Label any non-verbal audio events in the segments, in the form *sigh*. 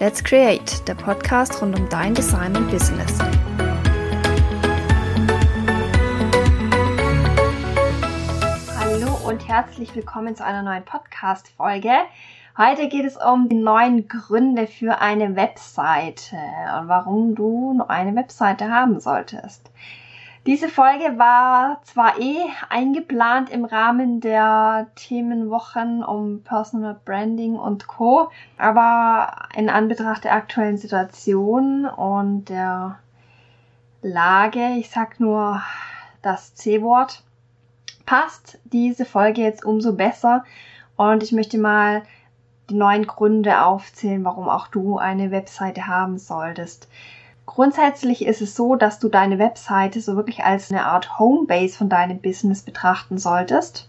Let's Create, der Podcast rund um dein Design und Business. Hallo und herzlich willkommen zu einer neuen Podcast-Folge. Heute geht es um die neuen Gründe für eine Webseite und warum du eine Webseite haben solltest. Diese Folge war zwar eh eingeplant im Rahmen der Themenwochen um Personal Branding und Co, aber in Anbetracht der aktuellen Situation und der Lage, ich sag nur das C-Wort, passt diese Folge jetzt umso besser und ich möchte mal die neuen Gründe aufzählen, warum auch du eine Webseite haben solltest. Grundsätzlich ist es so, dass du deine Webseite so wirklich als eine Art Homebase von deinem Business betrachten solltest.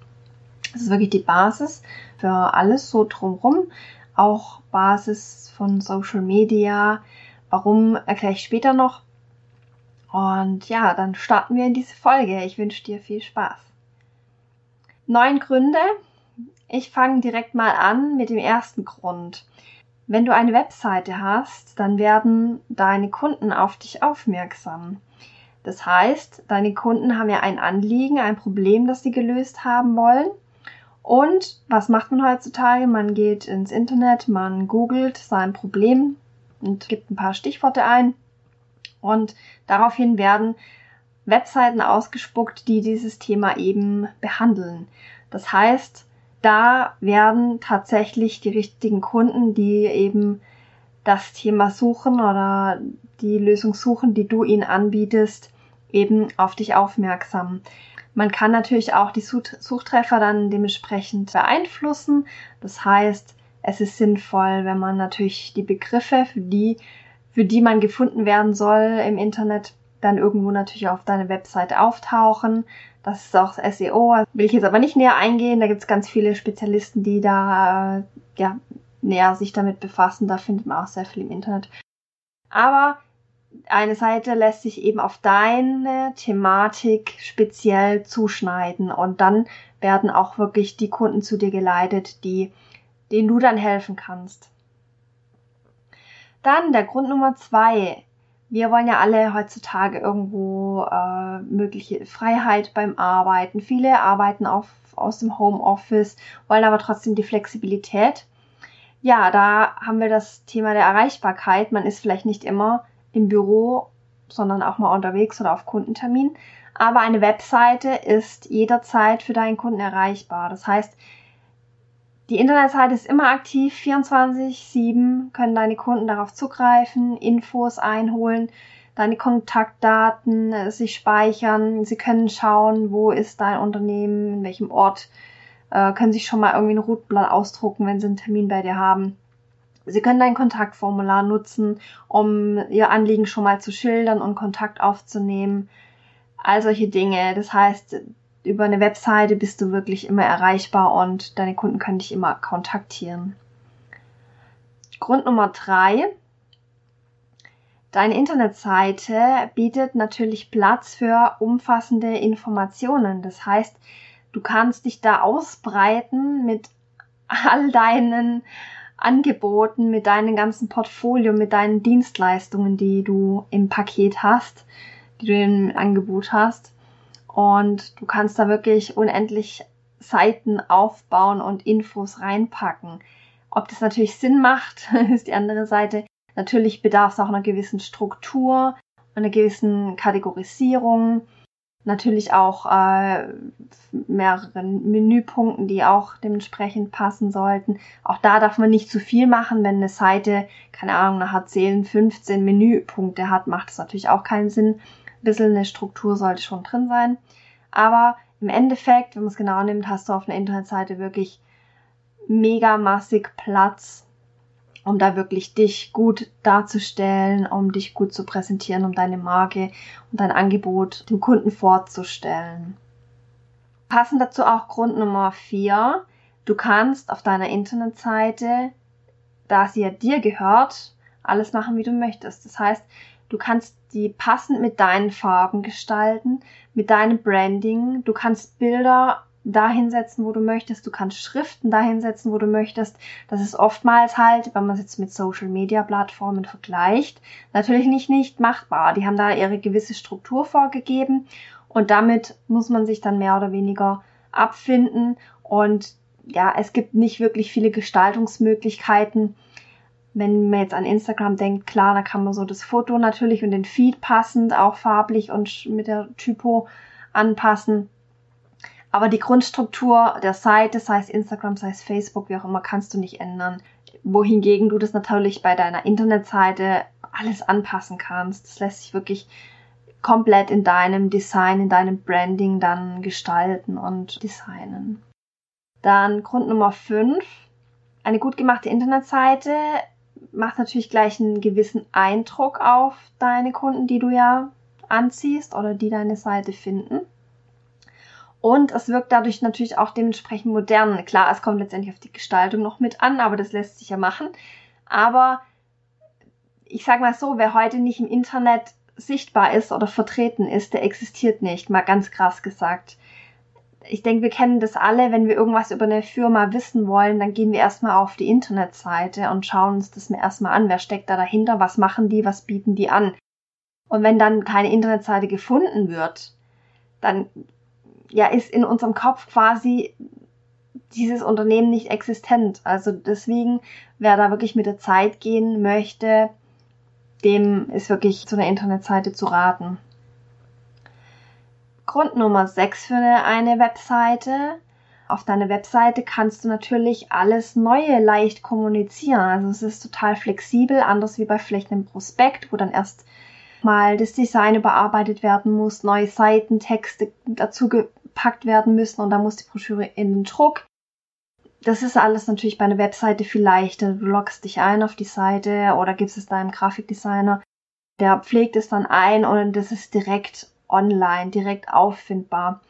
Das ist wirklich die Basis für alles so drumherum. Auch Basis von Social Media. Warum erkläre ich später noch. Und ja, dann starten wir in diese Folge. Ich wünsche dir viel Spaß. Neun Gründe. Ich fange direkt mal an mit dem ersten Grund. Wenn du eine Webseite hast, dann werden deine Kunden auf dich aufmerksam. Das heißt, deine Kunden haben ja ein Anliegen, ein Problem, das sie gelöst haben wollen. Und was macht man heutzutage? Man geht ins Internet, man googelt sein Problem und gibt ein paar Stichworte ein. Und daraufhin werden Webseiten ausgespuckt, die dieses Thema eben behandeln. Das heißt, da werden tatsächlich die richtigen Kunden, die eben das Thema suchen oder die Lösung suchen, die du ihnen anbietest, eben auf dich aufmerksam. Man kann natürlich auch die Suchtreffer dann dementsprechend beeinflussen. Das heißt, es ist sinnvoll, wenn man natürlich die Begriffe, für die, für die man gefunden werden soll im Internet, dann irgendwo natürlich auf deine Webseite auftauchen. Das ist auch SEO. Will ich jetzt aber nicht näher eingehen. Da gibt es ganz viele Spezialisten, die da äh, ja, näher sich damit befassen. Da findet man auch sehr viel im Internet. Aber eine Seite lässt sich eben auf deine Thematik speziell zuschneiden und dann werden auch wirklich die Kunden zu dir geleitet, die, denen du dann helfen kannst. Dann der Grund Nummer zwei wir wollen ja alle heutzutage irgendwo äh, mögliche Freiheit beim Arbeiten. Viele arbeiten auf, aus dem Homeoffice, wollen aber trotzdem die Flexibilität. Ja, da haben wir das Thema der Erreichbarkeit. Man ist vielleicht nicht immer im Büro, sondern auch mal unterwegs oder auf Kundentermin. Aber eine Webseite ist jederzeit für deinen Kunden erreichbar. Das heißt, die Internetseite ist immer aktiv, 24-7 können deine Kunden darauf zugreifen, Infos einholen, deine Kontaktdaten äh, sich speichern. Sie können schauen, wo ist dein Unternehmen, in welchem Ort, äh, können sich schon mal irgendwie ein Routenblatt ausdrucken, wenn sie einen Termin bei dir haben. Sie können dein Kontaktformular nutzen, um Ihr Anliegen schon mal zu schildern und Kontakt aufzunehmen. All solche Dinge. Das heißt, über eine Webseite bist du wirklich immer erreichbar und deine Kunden können dich immer kontaktieren. Grund Nummer drei. Deine Internetseite bietet natürlich Platz für umfassende Informationen. Das heißt, du kannst dich da ausbreiten mit all deinen Angeboten, mit deinem ganzen Portfolio, mit deinen Dienstleistungen, die du im Paket hast, die du im Angebot hast. Und du kannst da wirklich unendlich Seiten aufbauen und Infos reinpacken. Ob das natürlich Sinn macht, *laughs* ist die andere Seite. Natürlich bedarf es auch einer gewissen Struktur, einer gewissen Kategorisierung, natürlich auch äh, mehreren Menüpunkten, die auch dementsprechend passen sollten. Auch da darf man nicht zu viel machen, wenn eine Seite, keine Ahnung, nach zählen 15 Menüpunkte hat, macht es natürlich auch keinen Sinn bisschen eine Struktur sollte schon drin sein. Aber im Endeffekt, wenn man es genau nimmt, hast du auf einer Internetseite wirklich mega massig Platz, um da wirklich dich gut darzustellen, um dich gut zu präsentieren, um deine Marke und dein Angebot dem Kunden vorzustellen. Passend dazu auch Grund Nummer vier. Du kannst auf deiner Internetseite, da sie ja dir gehört, alles machen, wie du möchtest. Das heißt, Du kannst die passend mit deinen Farben gestalten, mit deinem Branding. Du kannst Bilder dahinsetzen, wo du möchtest. Du kannst Schriften dahinsetzen, wo du möchtest. Das ist oftmals halt, wenn man es jetzt mit Social Media Plattformen vergleicht, natürlich nicht nicht machbar. Die haben da ihre gewisse Struktur vorgegeben und damit muss man sich dann mehr oder weniger abfinden und ja, es gibt nicht wirklich viele Gestaltungsmöglichkeiten. Wenn man jetzt an Instagram denkt, klar, da kann man so das Foto natürlich und den Feed passend, auch farblich und mit der Typo anpassen. Aber die Grundstruktur der Seite, sei es Instagram, sei es Facebook, wie auch immer, kannst du nicht ändern. Wohingegen du das natürlich bei deiner Internetseite alles anpassen kannst. Das lässt sich wirklich komplett in deinem Design, in deinem Branding dann gestalten und designen. Dann Grund Nummer 5. Eine gut gemachte Internetseite macht natürlich gleich einen gewissen Eindruck auf deine Kunden, die du ja anziehst oder die deine Seite finden. Und es wirkt dadurch natürlich auch dementsprechend modern. Klar, es kommt letztendlich auf die Gestaltung noch mit an, aber das lässt sich ja machen. Aber ich sag mal so, wer heute nicht im Internet sichtbar ist oder vertreten ist, der existiert nicht, mal ganz krass gesagt. Ich denke, wir kennen das alle, wenn wir irgendwas über eine Firma wissen wollen, dann gehen wir erstmal auf die Internetseite und schauen uns das erstmal an. Wer steckt da dahinter? Was machen die? Was bieten die an? Und wenn dann keine Internetseite gefunden wird, dann ja, ist in unserem Kopf quasi dieses Unternehmen nicht existent. Also deswegen, wer da wirklich mit der Zeit gehen möchte, dem ist wirklich zu einer Internetseite zu raten. Grund Nummer 6 für eine Webseite. Auf deiner Webseite kannst du natürlich alles Neue leicht kommunizieren. Also es ist total flexibel, anders wie bei vielleicht einem Prospekt, wo dann erst mal das Design überarbeitet werden muss, neue Seiten, Texte dazu gepackt werden müssen und dann muss die Broschüre in den Druck. Das ist alles natürlich bei einer Webseite viel leichter. Du loggst dich ein auf die Seite oder gibst es deinem Grafikdesigner. Der pflegt es dann ein und das ist direkt online, direkt auffindbar.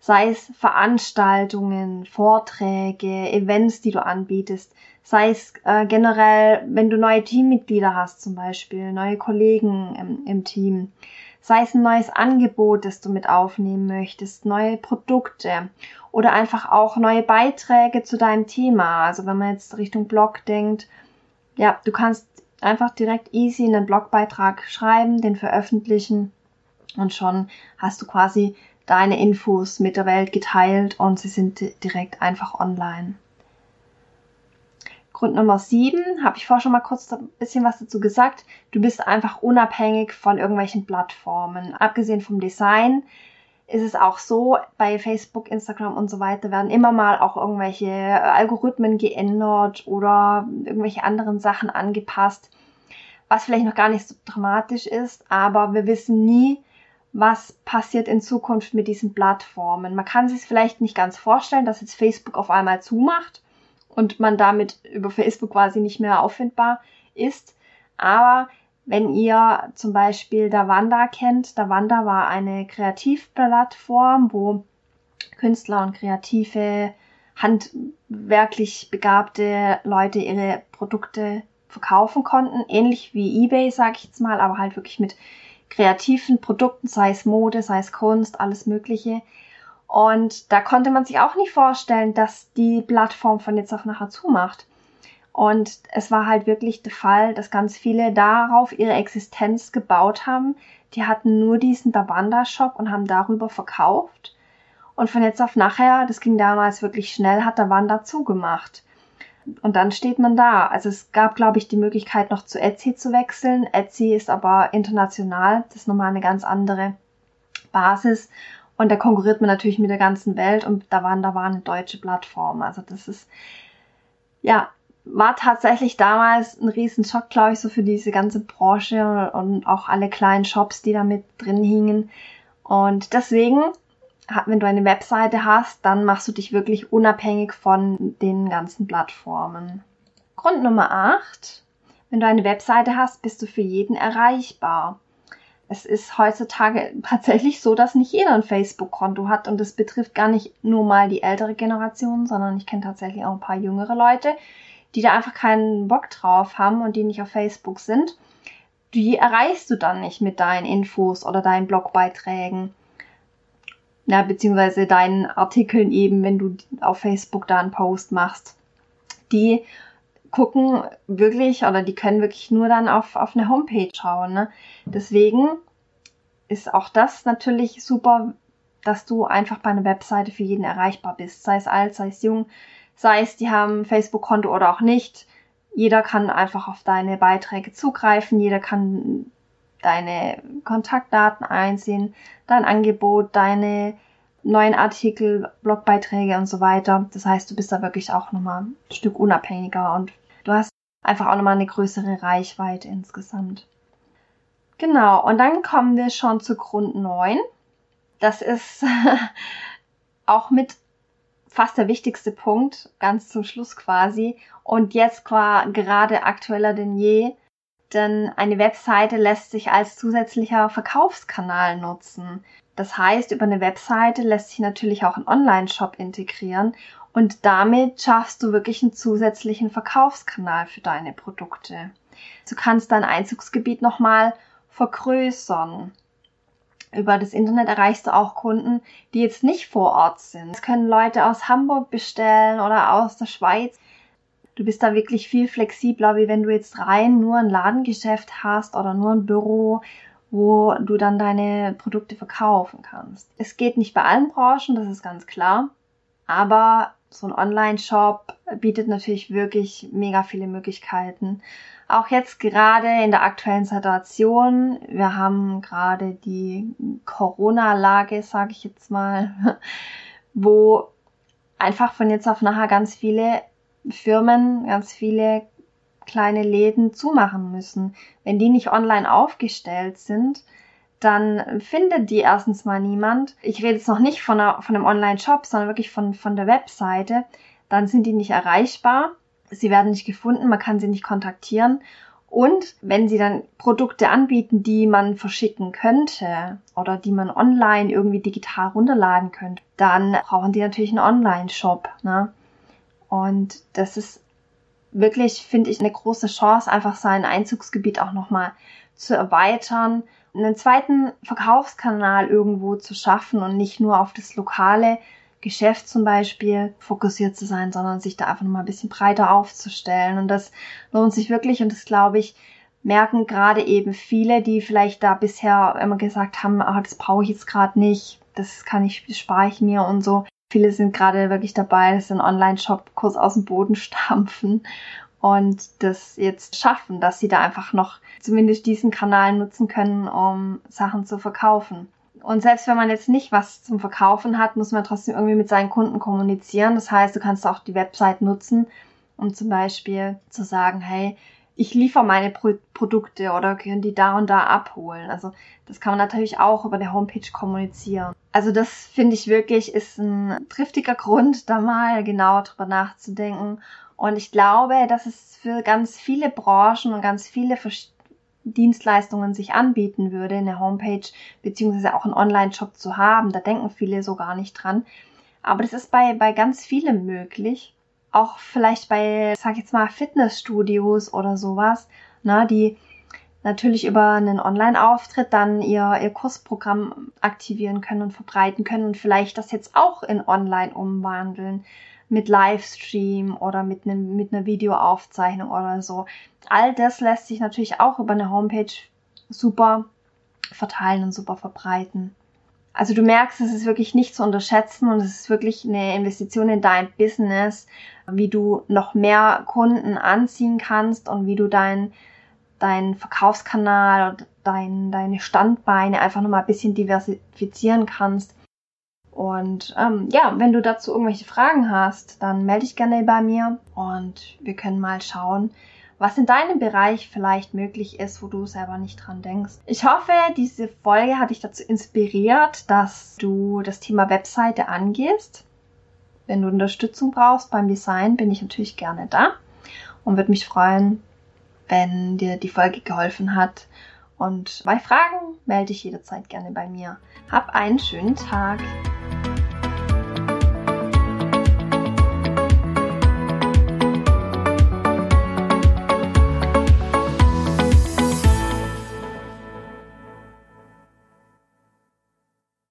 Sei es Veranstaltungen, Vorträge, Events, die du anbietest. Sei es äh, generell, wenn du neue Teammitglieder hast, zum Beispiel, neue Kollegen im, im Team sei es ein neues Angebot, das du mit aufnehmen möchtest, neue Produkte oder einfach auch neue Beiträge zu deinem Thema. Also wenn man jetzt Richtung Blog denkt, ja, du kannst einfach direkt easy einen Blogbeitrag schreiben, den veröffentlichen und schon hast du quasi deine Infos mit der Welt geteilt und sie sind direkt einfach online. Grund Nummer sieben, habe ich vorher schon mal kurz ein bisschen was dazu gesagt. Du bist einfach unabhängig von irgendwelchen Plattformen. Abgesehen vom Design ist es auch so, bei Facebook, Instagram und so weiter werden immer mal auch irgendwelche Algorithmen geändert oder irgendwelche anderen Sachen angepasst, was vielleicht noch gar nicht so dramatisch ist, aber wir wissen nie, was passiert in Zukunft mit diesen Plattformen. Man kann sich vielleicht nicht ganz vorstellen, dass jetzt Facebook auf einmal zumacht und man damit über Facebook quasi nicht mehr auffindbar ist. Aber wenn ihr zum Beispiel Davanda kennt, Davanda war eine Kreativplattform, wo Künstler und kreative, handwerklich begabte Leute ihre Produkte verkaufen konnten, ähnlich wie eBay, sag ich jetzt mal, aber halt wirklich mit kreativen Produkten, sei es Mode, sei es Kunst, alles Mögliche. Und da konnte man sich auch nicht vorstellen, dass die Plattform von jetzt auf nachher zumacht. Und es war halt wirklich der Fall, dass ganz viele darauf ihre Existenz gebaut haben. Die hatten nur diesen Davanda-Shop und haben darüber verkauft. Und von jetzt auf nachher, das ging damals wirklich schnell, hat Davanda zugemacht. Und dann steht man da. Also es gab, glaube ich, die Möglichkeit noch zu Etsy zu wechseln. Etsy ist aber international. Das ist nochmal eine ganz andere Basis. Und da konkurriert man natürlich mit der ganzen Welt und da waren, da war eine deutsche Plattform. Also das ist, ja, war tatsächlich damals ein Riesenschock, glaube ich, so für diese ganze Branche und auch alle kleinen Shops, die da mit drin hingen. Und deswegen, wenn du eine Webseite hast, dann machst du dich wirklich unabhängig von den ganzen Plattformen. Grund Nummer 8. Wenn du eine Webseite hast, bist du für jeden erreichbar es ist heutzutage *laughs* tatsächlich so, dass nicht jeder ein Facebook-Konto hat und das betrifft gar nicht nur mal die ältere Generation, sondern ich kenne tatsächlich auch ein paar jüngere Leute, die da einfach keinen Bock drauf haben und die nicht auf Facebook sind. Die erreichst du dann nicht mit deinen Infos oder deinen Blogbeiträgen. Ja, beziehungsweise deinen Artikeln eben, wenn du auf Facebook da einen Post machst. Die gucken wirklich oder die können wirklich nur dann auf, auf eine Homepage schauen. Ne? Deswegen ist auch das natürlich super, dass du einfach bei einer Webseite für jeden erreichbar bist. Sei es alt, sei es jung, sei es, die haben Facebook-Konto oder auch nicht. Jeder kann einfach auf deine Beiträge zugreifen, jeder kann deine Kontaktdaten einsehen, dein Angebot, deine neuen Artikel, Blogbeiträge und so weiter. Das heißt, du bist da wirklich auch nochmal ein Stück unabhängiger und du hast einfach auch nochmal eine größere Reichweite insgesamt. Genau, und dann kommen wir schon zu Grund 9. Das ist *laughs* auch mit fast der wichtigste Punkt, ganz zum Schluss quasi. Und jetzt gerade aktueller denn je, denn eine Webseite lässt sich als zusätzlicher Verkaufskanal nutzen. Das heißt, über eine Webseite lässt sich natürlich auch ein Online-Shop integrieren und damit schaffst du wirklich einen zusätzlichen Verkaufskanal für deine Produkte. Du kannst dein Einzugsgebiet nochmal vergrößern. Über das Internet erreichst du auch Kunden, die jetzt nicht vor Ort sind. Es können Leute aus Hamburg bestellen oder aus der Schweiz. Du bist da wirklich viel flexibler, wie wenn du jetzt rein nur ein Ladengeschäft hast oder nur ein Büro, wo du dann deine Produkte verkaufen kannst. Es geht nicht bei allen Branchen, das ist ganz klar. Aber so ein Online-Shop bietet natürlich wirklich mega viele Möglichkeiten. Auch jetzt gerade in der aktuellen Situation, wir haben gerade die Corona-Lage, sage ich jetzt mal, *laughs* wo einfach von jetzt auf nachher ganz viele Firmen, ganz viele kleine Läden zumachen müssen. Wenn die nicht online aufgestellt sind, dann findet die erstens mal niemand. Ich rede jetzt noch nicht von, einer, von einem Online-Shop, sondern wirklich von, von der Webseite. Dann sind die nicht erreichbar. Sie werden nicht gefunden, man kann sie nicht kontaktieren. Und wenn sie dann Produkte anbieten, die man verschicken könnte oder die man online irgendwie digital runterladen könnte, dann brauchen die natürlich einen Online-Shop. Ne? Und das ist wirklich, finde ich, eine große Chance, einfach sein Einzugsgebiet auch nochmal zu erweitern, einen zweiten Verkaufskanal irgendwo zu schaffen und nicht nur auf das lokale Geschäft zum Beispiel fokussiert zu sein, sondern sich da einfach nochmal ein bisschen breiter aufzustellen. Und das lohnt sich wirklich und das glaube ich, merken gerade eben viele, die vielleicht da bisher immer gesagt haben, ah, das brauche ich jetzt gerade nicht, das kann ich, das spare ich mir und so. Viele sind gerade wirklich dabei, dass sie einen Online-Shop kurz aus dem Boden *laughs* stampfen und das jetzt schaffen, dass sie da einfach noch zumindest diesen Kanal nutzen können, um Sachen zu verkaufen. Und selbst wenn man jetzt nicht was zum Verkaufen hat, muss man trotzdem irgendwie mit seinen Kunden kommunizieren. Das heißt, du kannst auch die Website nutzen, um zum Beispiel zu sagen, hey, ich liefere meine Pro Produkte oder können die da und da abholen. Also das kann man natürlich auch über der Homepage kommunizieren. Also das finde ich wirklich ist ein triftiger Grund, da mal genauer drüber nachzudenken. Und ich glaube, dass es für ganz viele Branchen und ganz viele Dienstleistungen sich anbieten würde, eine Homepage beziehungsweise auch einen Online-Shop zu haben. Da denken viele so gar nicht dran. Aber das ist bei, bei ganz vielen möglich auch vielleicht bei, sag ich jetzt mal, Fitnessstudios oder sowas, ne, die natürlich über einen Online-Auftritt dann ihr, ihr Kursprogramm aktivieren können und verbreiten können und vielleicht das jetzt auch in Online umwandeln mit Livestream oder mit, einem, mit einer Videoaufzeichnung oder so. All das lässt sich natürlich auch über eine Homepage super verteilen und super verbreiten. Also du merkst, es ist wirklich nicht zu unterschätzen und es ist wirklich eine Investition in dein Business, wie du noch mehr Kunden anziehen kannst und wie du dein, dein Verkaufskanal und dein, deine Standbeine einfach nochmal ein bisschen diversifizieren kannst. Und ähm, ja, wenn du dazu irgendwelche Fragen hast, dann melde dich gerne bei mir und wir können mal schauen, was in deinem Bereich vielleicht möglich ist, wo du selber nicht dran denkst. Ich hoffe, diese Folge hat dich dazu inspiriert, dass du das Thema Webseite angehst. Wenn du Unterstützung brauchst beim Design, bin ich natürlich gerne da und würde mich freuen, wenn dir die Folge geholfen hat. Und bei Fragen melde dich jederzeit gerne bei mir. Hab einen schönen Tag.